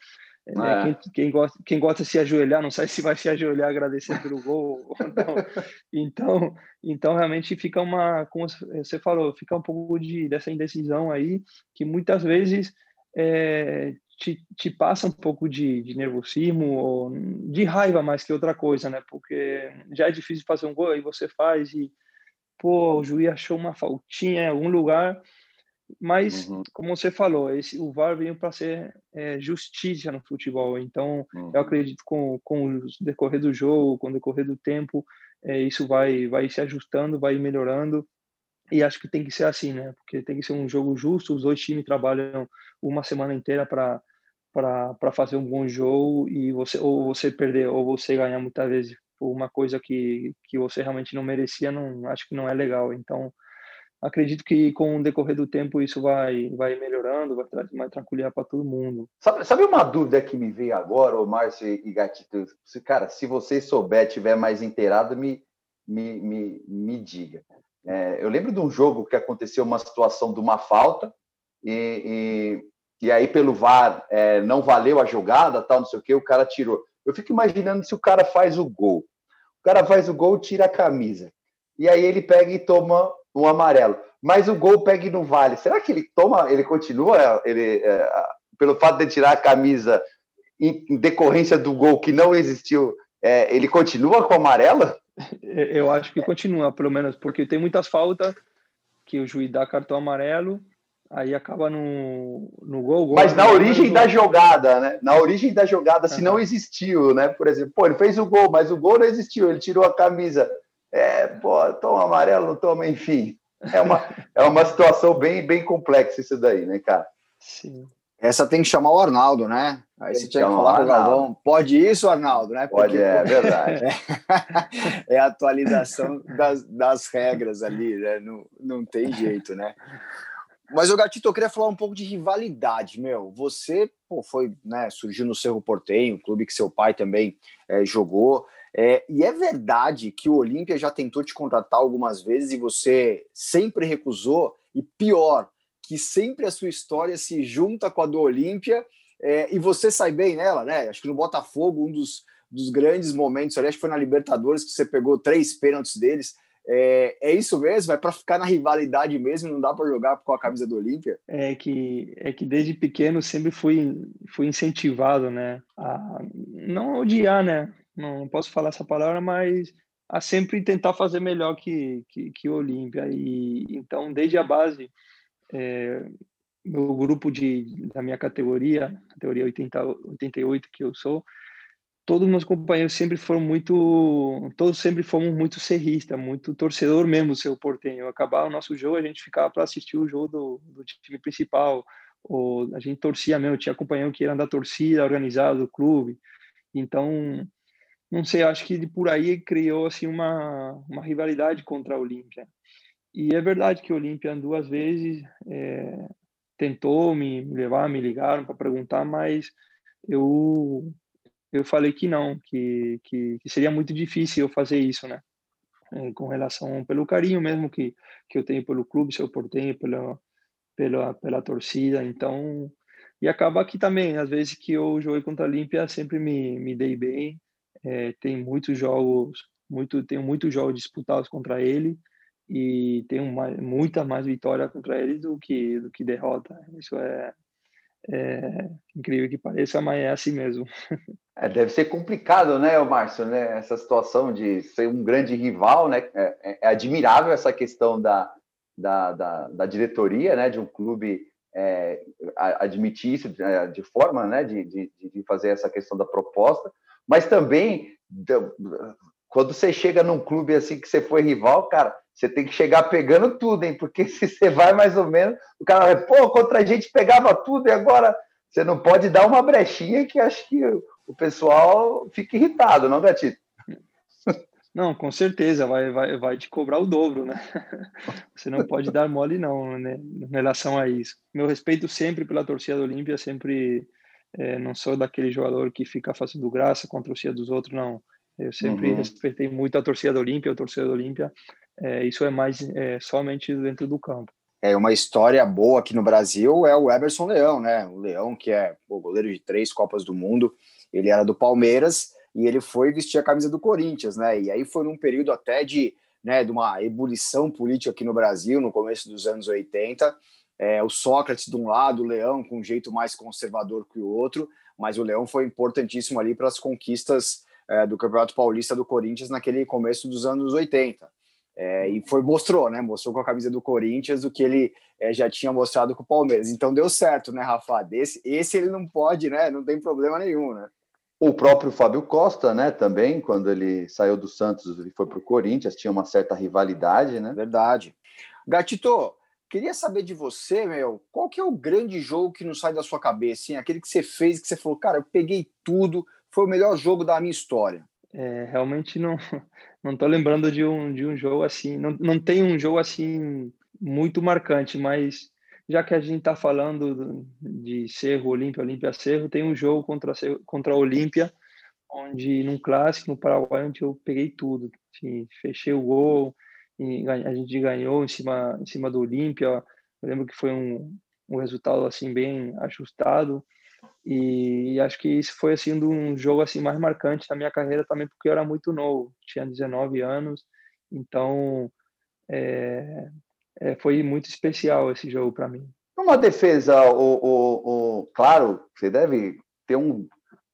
É, é. Quem, quem, gosta, quem gosta de se ajoelhar, não sabe se vai se ajoelhar agradecer pelo gol. Então, então, realmente fica uma, como você falou, fica um pouco de, dessa indecisão aí, que muitas vezes é, te, te passa um pouco de, de nervosismo ou de raiva mais que outra coisa, né? Porque já é difícil fazer um gol e você faz e pô, o juiz achou uma faltinha em algum lugar, mas uhum. como você falou, esse o VAR veio para ser é, justiça no futebol. Então, uhum. eu acredito com com o decorrer do jogo, com o decorrer do tempo, é, isso vai vai se ajustando, vai melhorando e acho que tem que ser assim, né? Porque tem que ser um jogo justo. Os dois times trabalham uma semana inteira para para fazer um bom jogo e você ou você perder ou você ganhar muitas vezes uma coisa que que você realmente não merecia não acho que não é legal. Então acredito que com o decorrer do tempo isso vai vai melhorando vai trazer mais tranquilidade para todo mundo. Sabe, sabe uma dúvida que me veio agora o Márcio e Gatito? Se cara se você souber tiver mais inteirado me me, me, me diga. É, eu lembro de um jogo que aconteceu uma situação de uma falta e, e aí pelo VAR é, não valeu a jogada, tal, não sei o que, o cara tirou. Eu fico imaginando se o cara faz o gol. O cara faz o gol, tira a camisa. E aí ele pega e toma um amarelo. Mas o gol pega e não vale. Será que ele toma, ele continua, ele, é, pelo fato de tirar a camisa em, em, decorrência do gol que não existiu, é, ele continua com o amarelo? Eu acho que continua, pelo menos, porque tem muitas faltas que o juiz dá cartão amarelo aí acaba no, no gol. gol Mas na origem da jogada, né? Na origem da jogada, se não existiu, né? Por exemplo, pô, ele fez o gol, mas o gol não existiu, ele tirou a camisa. É, pô, toma amarelo, não toma, enfim. É uma, é uma situação bem, bem complexa isso daí, né, cara? Sim. Essa tem que chamar o Arnaldo, né? Aí você tinha que falar para o Galvão, pode isso, Arnaldo, né? Porque, pode, é, verdade. É, é a atualização das, das regras ali, né? Não, não tem jeito, né? Mas, o Gatito, eu queria falar um pouco de rivalidade, meu. Você pô, foi, né, surgiu no Cerro Portenho, clube que seu pai também é, jogou. É, e é verdade que o Olímpia já tentou te contratar algumas vezes e você sempre recusou. E pior, que sempre a sua história se junta com a do Olímpia é, e você sai bem nela, né? Acho que no Botafogo, um dos, dos grandes momentos ali, acho que foi na Libertadores que você pegou três pênaltis deles. É, é isso mesmo? É para ficar na rivalidade mesmo? Não dá para jogar com a camisa do Olímpia? É que é que desde pequeno sempre fui fui incentivado, né? A não odiar, né? Não, posso falar essa palavra, mas a sempre tentar fazer melhor que que, que o Olímpia. E então desde a base é, meu grupo de da minha categoria, categoria 80, 88 que eu sou, todos meus companheiros sempre foram muito, todos sempre fomos muito serrista, muito torcedor mesmo, seu portenho. Acabar o nosso jogo, a gente ficava para assistir o jogo do, do, time principal, ou a gente torcia mesmo, tinha companheiro que era da torcida organizada do clube. Então, não sei, acho que por aí criou assim uma, uma rivalidade contra a Olímpia. E é verdade que a Olímpia duas vezes é, tentou me levar, me ligaram para perguntar, mas eu eu falei que não, que, que, que, seria muito difícil eu fazer isso, né? É, com relação pelo carinho mesmo que, que eu tenho pelo clube, se eu tenho pela, pela, pela torcida, então... E acaba aqui também, às vezes que eu joguei contra a Olímpia, sempre me, me dei bem, é, tem muitos jogos, muito, tenho muitos jogos disputados contra ele, e tenho mais, muita mais vitória contra ele do que, do que derrota. Isso é, é, incrível que pareça, mas é assim mesmo. É, deve ser complicado, né, Márcio, né? Essa situação de ser um grande rival, né? É, é, é admirável essa questão da, da, da, da, diretoria, né? De um clube é, admitir isso de, é, de forma, né? De, de, de, fazer essa questão da proposta, mas também quando você chega num clube assim que você foi rival, cara, você tem que chegar pegando tudo, hein? Porque se você vai mais ou menos, o cara vai, pô, contra a gente pegava tudo e agora você não pode dar uma brechinha que acho que o pessoal fica irritado, não, Gatito? Não, com certeza, vai, vai, vai te cobrar o dobro, né? Você não pode dar mole, não, né? Em relação a isso. Meu respeito sempre pela torcida do Olímpia, sempre É, não sou daquele jogador que fica fazendo graça contra o torcida dos outros, não. Eu sempre uhum. respeitei muito a torcida do Olímpia, a torcida do Olímpia. É, isso é mais é, somente dentro do campo. É uma história boa aqui no Brasil é o Everson Leão, né? O Leão que é o goleiro de três Copas do Mundo. Ele era do Palmeiras e ele foi vestir a camisa do Corinthians, né? E aí foi num período até de, né, de uma ebulição política aqui no Brasil, no começo dos anos 80. É, o Sócrates de um lado, o Leão com um jeito mais conservador que o outro, mas o Leão foi importantíssimo ali para as conquistas é, do Campeonato Paulista do Corinthians naquele começo dos anos 80. É, e foi mostrou, né? Mostrou com a camisa do Corinthians o que ele é, já tinha mostrado com o Palmeiras. Então deu certo, né, Rafa? Esse, esse ele não pode, né? Não tem problema nenhum, né? O próprio Fábio Costa, né, também, quando ele saiu do Santos e foi para o Corinthians, tinha uma certa rivalidade, né? Verdade. Gatito, queria saber de você, meu, qual que é o grande jogo que não sai da sua cabeça, hein? Aquele que você fez, que você falou, cara, eu peguei tudo, foi o melhor jogo da minha história. É, realmente não não tô lembrando de um, de um jogo assim, não, não tem um jogo assim muito marcante, mas já que a gente está falando de Cerro, Olímpia, Olímpia, Cerro, tem um jogo contra, contra a Olímpia, onde num clássico no Paraguai, onde eu peguei tudo. Assim, fechei o gol, a gente ganhou em cima, em cima do Olímpia. Eu lembro que foi um, um resultado assim bem ajustado. E acho que isso foi assim um jogo assim mais marcante na minha carreira também porque eu era muito novo, tinha 19 anos, então é, é, foi muito especial esse jogo para mim. Uma defesa, o, o, o, claro, você deve ter um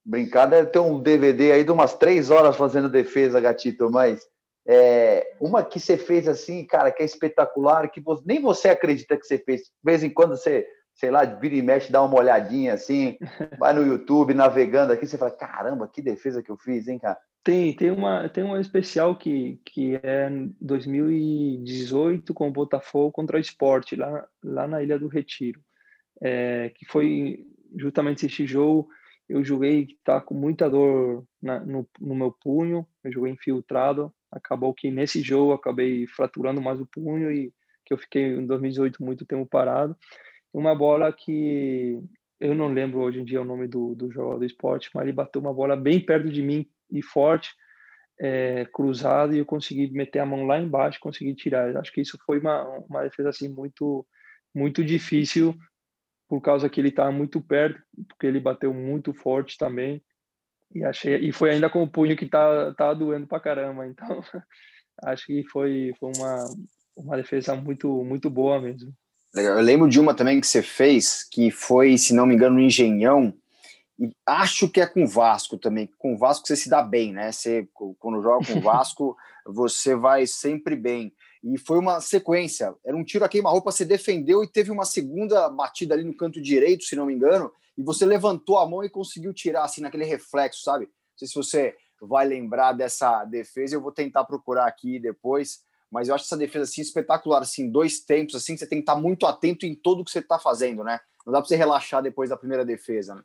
brincar, ter um DVD aí de umas três horas fazendo defesa, gatito, mas é, uma que você fez assim, cara, que é espetacular, que você, nem você acredita que você fez. De vez em quando você, sei lá, vira e mexe, dá uma olhadinha assim, vai no YouTube, navegando aqui, você fala, caramba, que defesa que eu fiz, hein, cara? Tem, tem uma, tem uma especial que, que é 2018 com o Botafogo contra o Esporte, lá, lá na Ilha do Retiro. É, que foi justamente esse jogo, eu joguei tá com muita dor na, no, no meu punho, eu joguei infiltrado, acabou que nesse jogo acabei fraturando mais o punho e que eu fiquei em 2018 muito tempo parado. Uma bola que eu não lembro hoje em dia o nome do, do jogador do esporte, mas ele bateu uma bola bem perto de mim, e forte, é, cruzado, e eu consegui meter a mão lá embaixo, consegui tirar. Acho que isso foi uma, uma defesa assim muito muito difícil por causa que ele estava muito perto, porque ele bateu muito forte também. E achei e foi ainda com o punho que tá tá doendo pra caramba, então acho que foi foi uma uma defesa muito muito boa mesmo. Eu lembro de uma também que você fez, que foi, se não me engano, no Engenhão, e acho que é com o Vasco também. Com o Vasco você se dá bem, né? Você, quando joga com o Vasco, você vai sempre bem. E foi uma sequência. Era um tiro a queima-roupa, você defendeu e teve uma segunda batida ali no canto direito, se não me engano, e você levantou a mão e conseguiu tirar, assim, naquele reflexo, sabe? Não sei se você vai lembrar dessa defesa, eu vou tentar procurar aqui depois, mas eu acho essa defesa, assim, espetacular, assim, dois tempos, assim, você tem que estar muito atento em tudo que você está fazendo, né? Não dá para você relaxar depois da primeira defesa, né?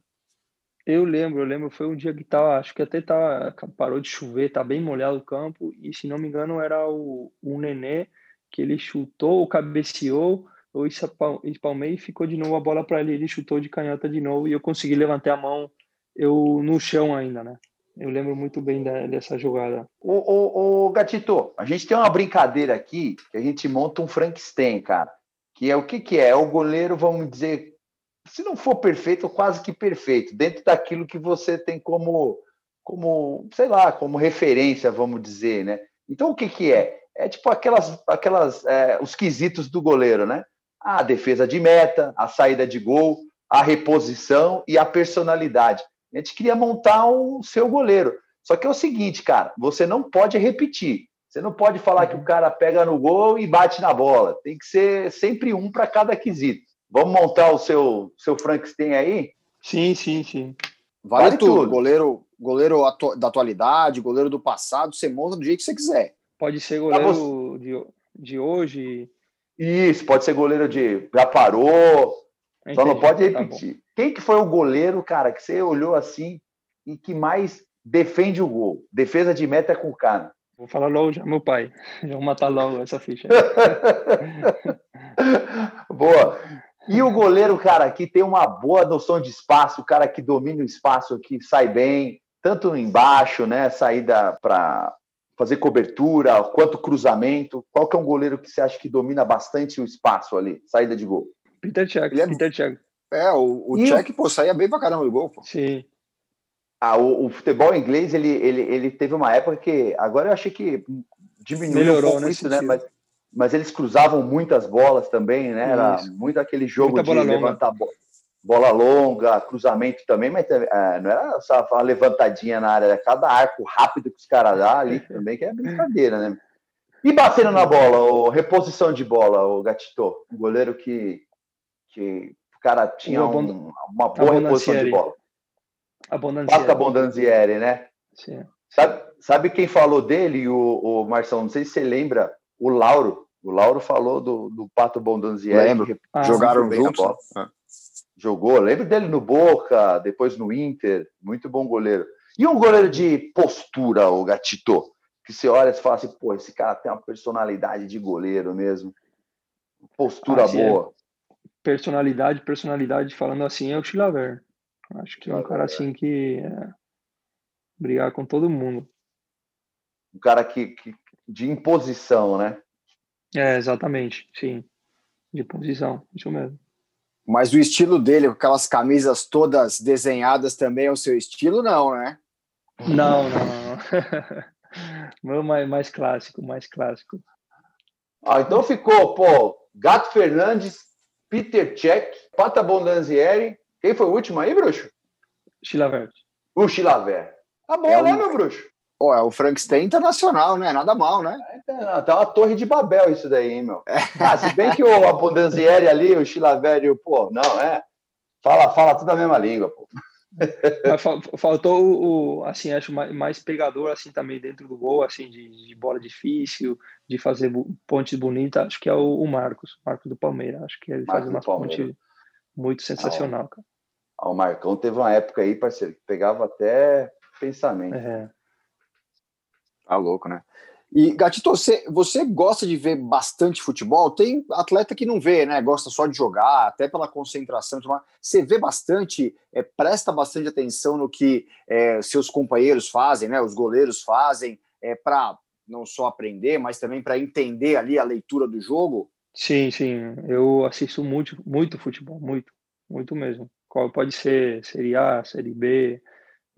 Eu lembro, eu lembro, foi um dia que tava, acho que até tava, parou de chover, tá bem molhado o campo, e se não me engano era o, o Nenê, que ele chutou, cabeceou, eu espalmei e ficou de novo a bola para ele, ele chutou de canhota de novo, e eu consegui levantar a mão, eu no chão ainda, né? Eu lembro muito bem da, dessa jogada. O, Gatito, a gente tem uma brincadeira aqui, que a gente monta um Frankenstein, cara, que é o que que é? É o goleiro, vamos dizer, se não for perfeito, quase que perfeito, dentro daquilo que você tem como, como sei lá, como referência, vamos dizer, né? Então, o que, que é? É tipo aquelas, aquelas é, os quesitos do goleiro, né? A defesa de meta, a saída de gol, a reposição e a personalidade. A gente queria montar o seu goleiro. Só que é o seguinte, cara, você não pode repetir. Você não pode falar que o cara pega no gol e bate na bola. Tem que ser sempre um para cada quesito. Vamos montar o seu, seu Frankenstein aí? Sim, sim, sim. Vale, vale tudo. tudo. Goleiro, goleiro atu da atualidade, goleiro do passado, você monta do jeito que você quiser. Pode ser goleiro ah, você... de, de hoje. Isso, pode ser goleiro de já parou. Entendi, só não pode tá repetir. Tá Quem que foi o goleiro, cara, que você olhou assim e que mais defende o gol? Defesa de meta com o cara. Vou falar logo já, meu pai. Já vou matar logo essa ficha. Boa. E o goleiro, cara, que tem uma boa noção de espaço, o cara que domina o espaço, que sai bem, tanto embaixo, né, saída para fazer cobertura, quanto cruzamento. Qual que é um goleiro que você acha que domina bastante o espaço ali, saída de gol? Peter Cech, é... Peter Cech. É, o, o Cech, pô, saía bem pra caramba do gol, pô. Sim. Ah, o, o, futebol inglês, ele, ele, ele teve uma época que, agora eu achei que diminuiu Melhorou, um pouco isso, né? Mas, mas eles cruzavam muitas bolas também, né? Era isso. muito aquele jogo Muita de levantar bola bola longa, cruzamento também, mas é, não era só uma levantadinha na área, era cada arco rápido que os caras dão ali também, que é brincadeira, né? E batendo na bola, o reposição de bola, o Gatito, um goleiro que, que o cara tinha um, uma boa reposição de bola. Abondanzieri. Pato Abondanzieri, né? Sim. Sabe, sabe quem falou dele, o, o Marção? Não sei se você lembra, o Lauro. O Lauro falou do, do Pato Abondanzieri. Lembro. Ah, Jogaram juntos. Ah. Jogou. Lembro dele no Boca, depois no Inter. Muito bom goleiro. E um goleiro de postura, o Gatito? Que você olha e fala assim, pô, esse cara tem uma personalidade de goleiro mesmo. Postura ah, boa. Personalidade, personalidade, falando assim, é o Chilaver. Acho que é um cara assim que é, brigar com todo mundo. Um cara que, que, de imposição, né? É, exatamente, sim. De posição, isso mesmo. Mas o estilo dele, com aquelas camisas todas desenhadas, também é o seu estilo, não, né? Não, não. mais, mais clássico, mais clássico. Ah, então ficou, pô, Gato Fernandes, Peter Cech, Pata Bondanzieri quem foi o último aí, bruxo? Chilavert. O Chilavert. Tá bom, é né, o... meu bruxo? Oh, é o Frankenstein internacional, né? Nada mal, né? É, tá uma torre de Babel isso daí, hein, meu? É. Ah, se bem que o Abundanzieri ali, o Chilavert, pô, não, é. Fala, fala tudo a mesma língua, pô. Faltou o, assim, acho mais pegador, assim, também dentro do gol, assim, de, de bola difícil, de fazer pontes bonitas, acho que é o, o Marcos, Marcos do Palmeiras, acho que ele Marcos faz umas pontes muito sensacional, cara. Ah, o Marcão teve uma época aí, parceiro, que pegava até pensamento. É. Tá louco, né? E, Gatito, você, você gosta de ver bastante futebol? Tem atleta que não vê, né? Gosta só de jogar, até pela concentração. Você vê bastante, é, presta bastante atenção no que é, seus companheiros fazem, né? Os goleiros fazem, é, para não só aprender, mas também para entender ali a leitura do jogo? Sim, sim. Eu assisto muito, muito futebol, muito, muito mesmo. Qual pode ser Série A, Série B,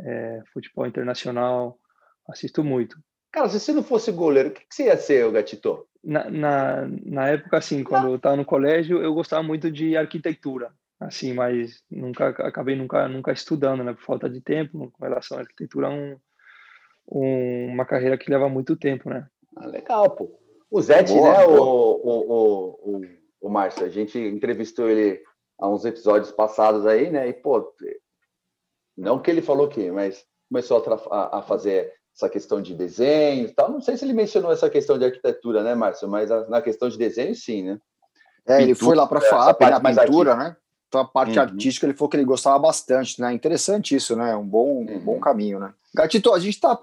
é, futebol internacional, assisto muito. Cara, se você não fosse goleiro, o que, que você ia ser, o Gatito? Na, na, na época, assim, quando eu estava no colégio, eu gostava muito de arquitetura, assim, mas nunca acabei nunca nunca estudando, né, por falta de tempo. Com relação à arquitetura, é um, um, uma carreira que leva muito tempo, né? Ah, legal, pô. O Zete, boa, né, boa. O, o, o, o, Márcio, a gente entrevistou ele há uns episódios passados aí, né? E, pô, não que ele falou que, mas começou a, a fazer essa questão de desenho e tal. Não sei se ele mencionou essa questão de arquitetura, né, Márcio? Mas na questão de desenho, sim, né? É, pintura, ele foi lá para a FAP, né, a pintura, né? Então, a parte uhum. artística ele falou que ele gostava bastante, né? Interessante isso, né? Um bom, uhum. um bom caminho, né? Gatito, a gente está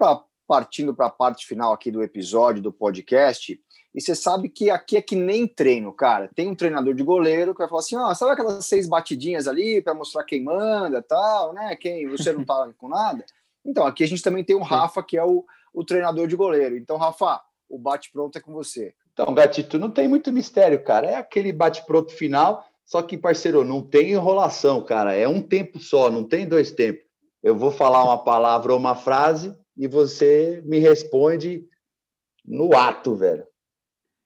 partindo para a parte final aqui do episódio do podcast. E você sabe que aqui é que nem treino, cara. Tem um treinador de goleiro que vai falar assim: ó, oh, sabe aquelas seis batidinhas ali para mostrar quem manda tal, né? Quem você não tá com nada? Então, aqui a gente também tem o Rafa, que é o, o treinador de goleiro. Então, Rafa, o bate-pronto é com você. Então, Gatito, não tem muito mistério, cara. É aquele bate-pronto final, só que, parceiro, não tem enrolação, cara. É um tempo só, não tem dois tempos. Eu vou falar uma palavra ou uma frase e você me responde no ato, velho.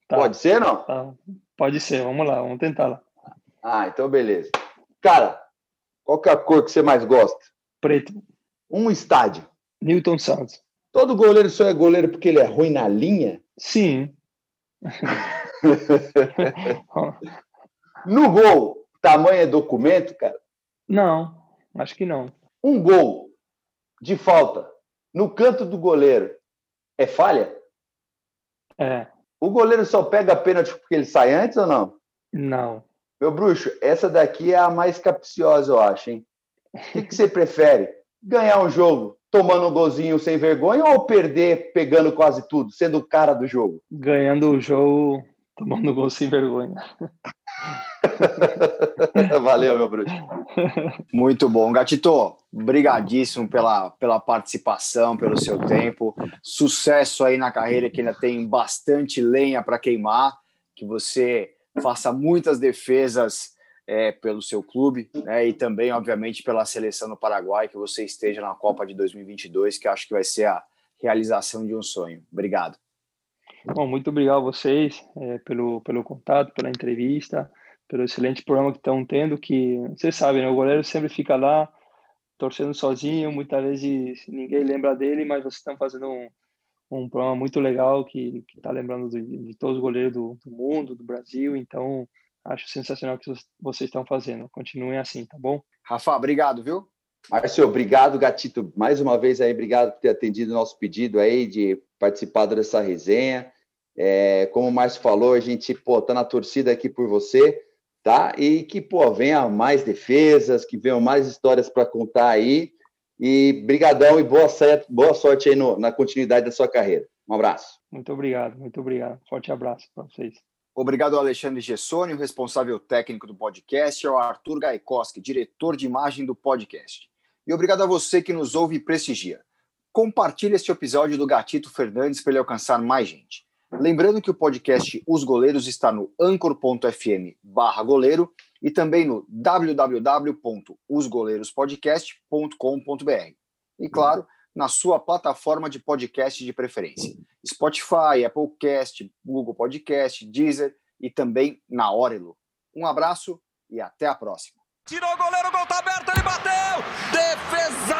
Tá. Pode ser, não? Tá. Pode ser, vamos lá, vamos tentar lá. Ah, então beleza. Cara, qual que é a cor que você mais gosta? Preto. Um estádio. Newton Santos. Todo goleiro só é goleiro porque ele é ruim na linha? Sim. no gol, tamanho é documento, cara? Não, acho que não. Um gol de falta no canto do goleiro é falha? É. O goleiro só pega a pênalti porque ele sai antes ou não? Não. Meu bruxo, essa daqui é a mais capciosa, eu acho, hein? O que, que você prefere? Ganhar um jogo tomando um golzinho sem vergonha ou perder pegando quase tudo, sendo o cara do jogo? Ganhando o jogo tomando gol sem vergonha. Valeu, meu bruxo. Muito bom. Gatito, brigadíssimo pela, pela participação, pelo seu tempo. Sucesso aí na carreira, que ainda tem bastante lenha para queimar. Que você faça muitas defesas é, pelo seu clube né, e também, obviamente, pela seleção do Paraguai, que você esteja na Copa de 2022, que acho que vai ser a realização de um sonho. Obrigado. Bom, muito obrigado a vocês é, pelo, pelo contato, pela entrevista pelo excelente programa que estão tendo, que vocês sabem, né? o goleiro sempre fica lá torcendo sozinho, muitas vezes ninguém lembra dele, mas vocês estão fazendo um, um programa muito legal que está lembrando de, de, todos os goleiros do, do, mundo, do Brasil, então acho sensacional o que vocês estão fazendo. Continuem assim, tá bom? Rafa, obrigado, viu? Márcio, obrigado, Gatito, mais uma vez aí, obrigado por ter atendido o nosso pedido aí de participar dessa resenha. É, como o Márcio falou, a gente, pô, tá na torcida aqui por você tá? E que, pô, venha mais defesas, que venham mais histórias para contar aí. E brigadão e boa, sorte, boa sorte aí no, na continuidade da sua carreira. Um abraço. Muito obrigado, muito obrigado. Forte abraço para vocês. Obrigado ao Alexandre Gessoni, o responsável técnico do podcast, e ao Arthur Gaikoski, diretor de imagem do podcast. E obrigado a você que nos ouve e prestigia. Compartilhe este episódio do Gatito Fernandes para ele alcançar mais gente. Lembrando que o podcast Os Goleiros está no anchor.fm goleiro e também no www.osgoleirospodcast.com.br. E claro, na sua plataforma de podcast de preferência. Spotify, Applecast, Google Podcast, Deezer e também na Orelo. Um abraço e até a próxima. Tirou o goleiro, gol tá aberto, ele bateu! Defesa!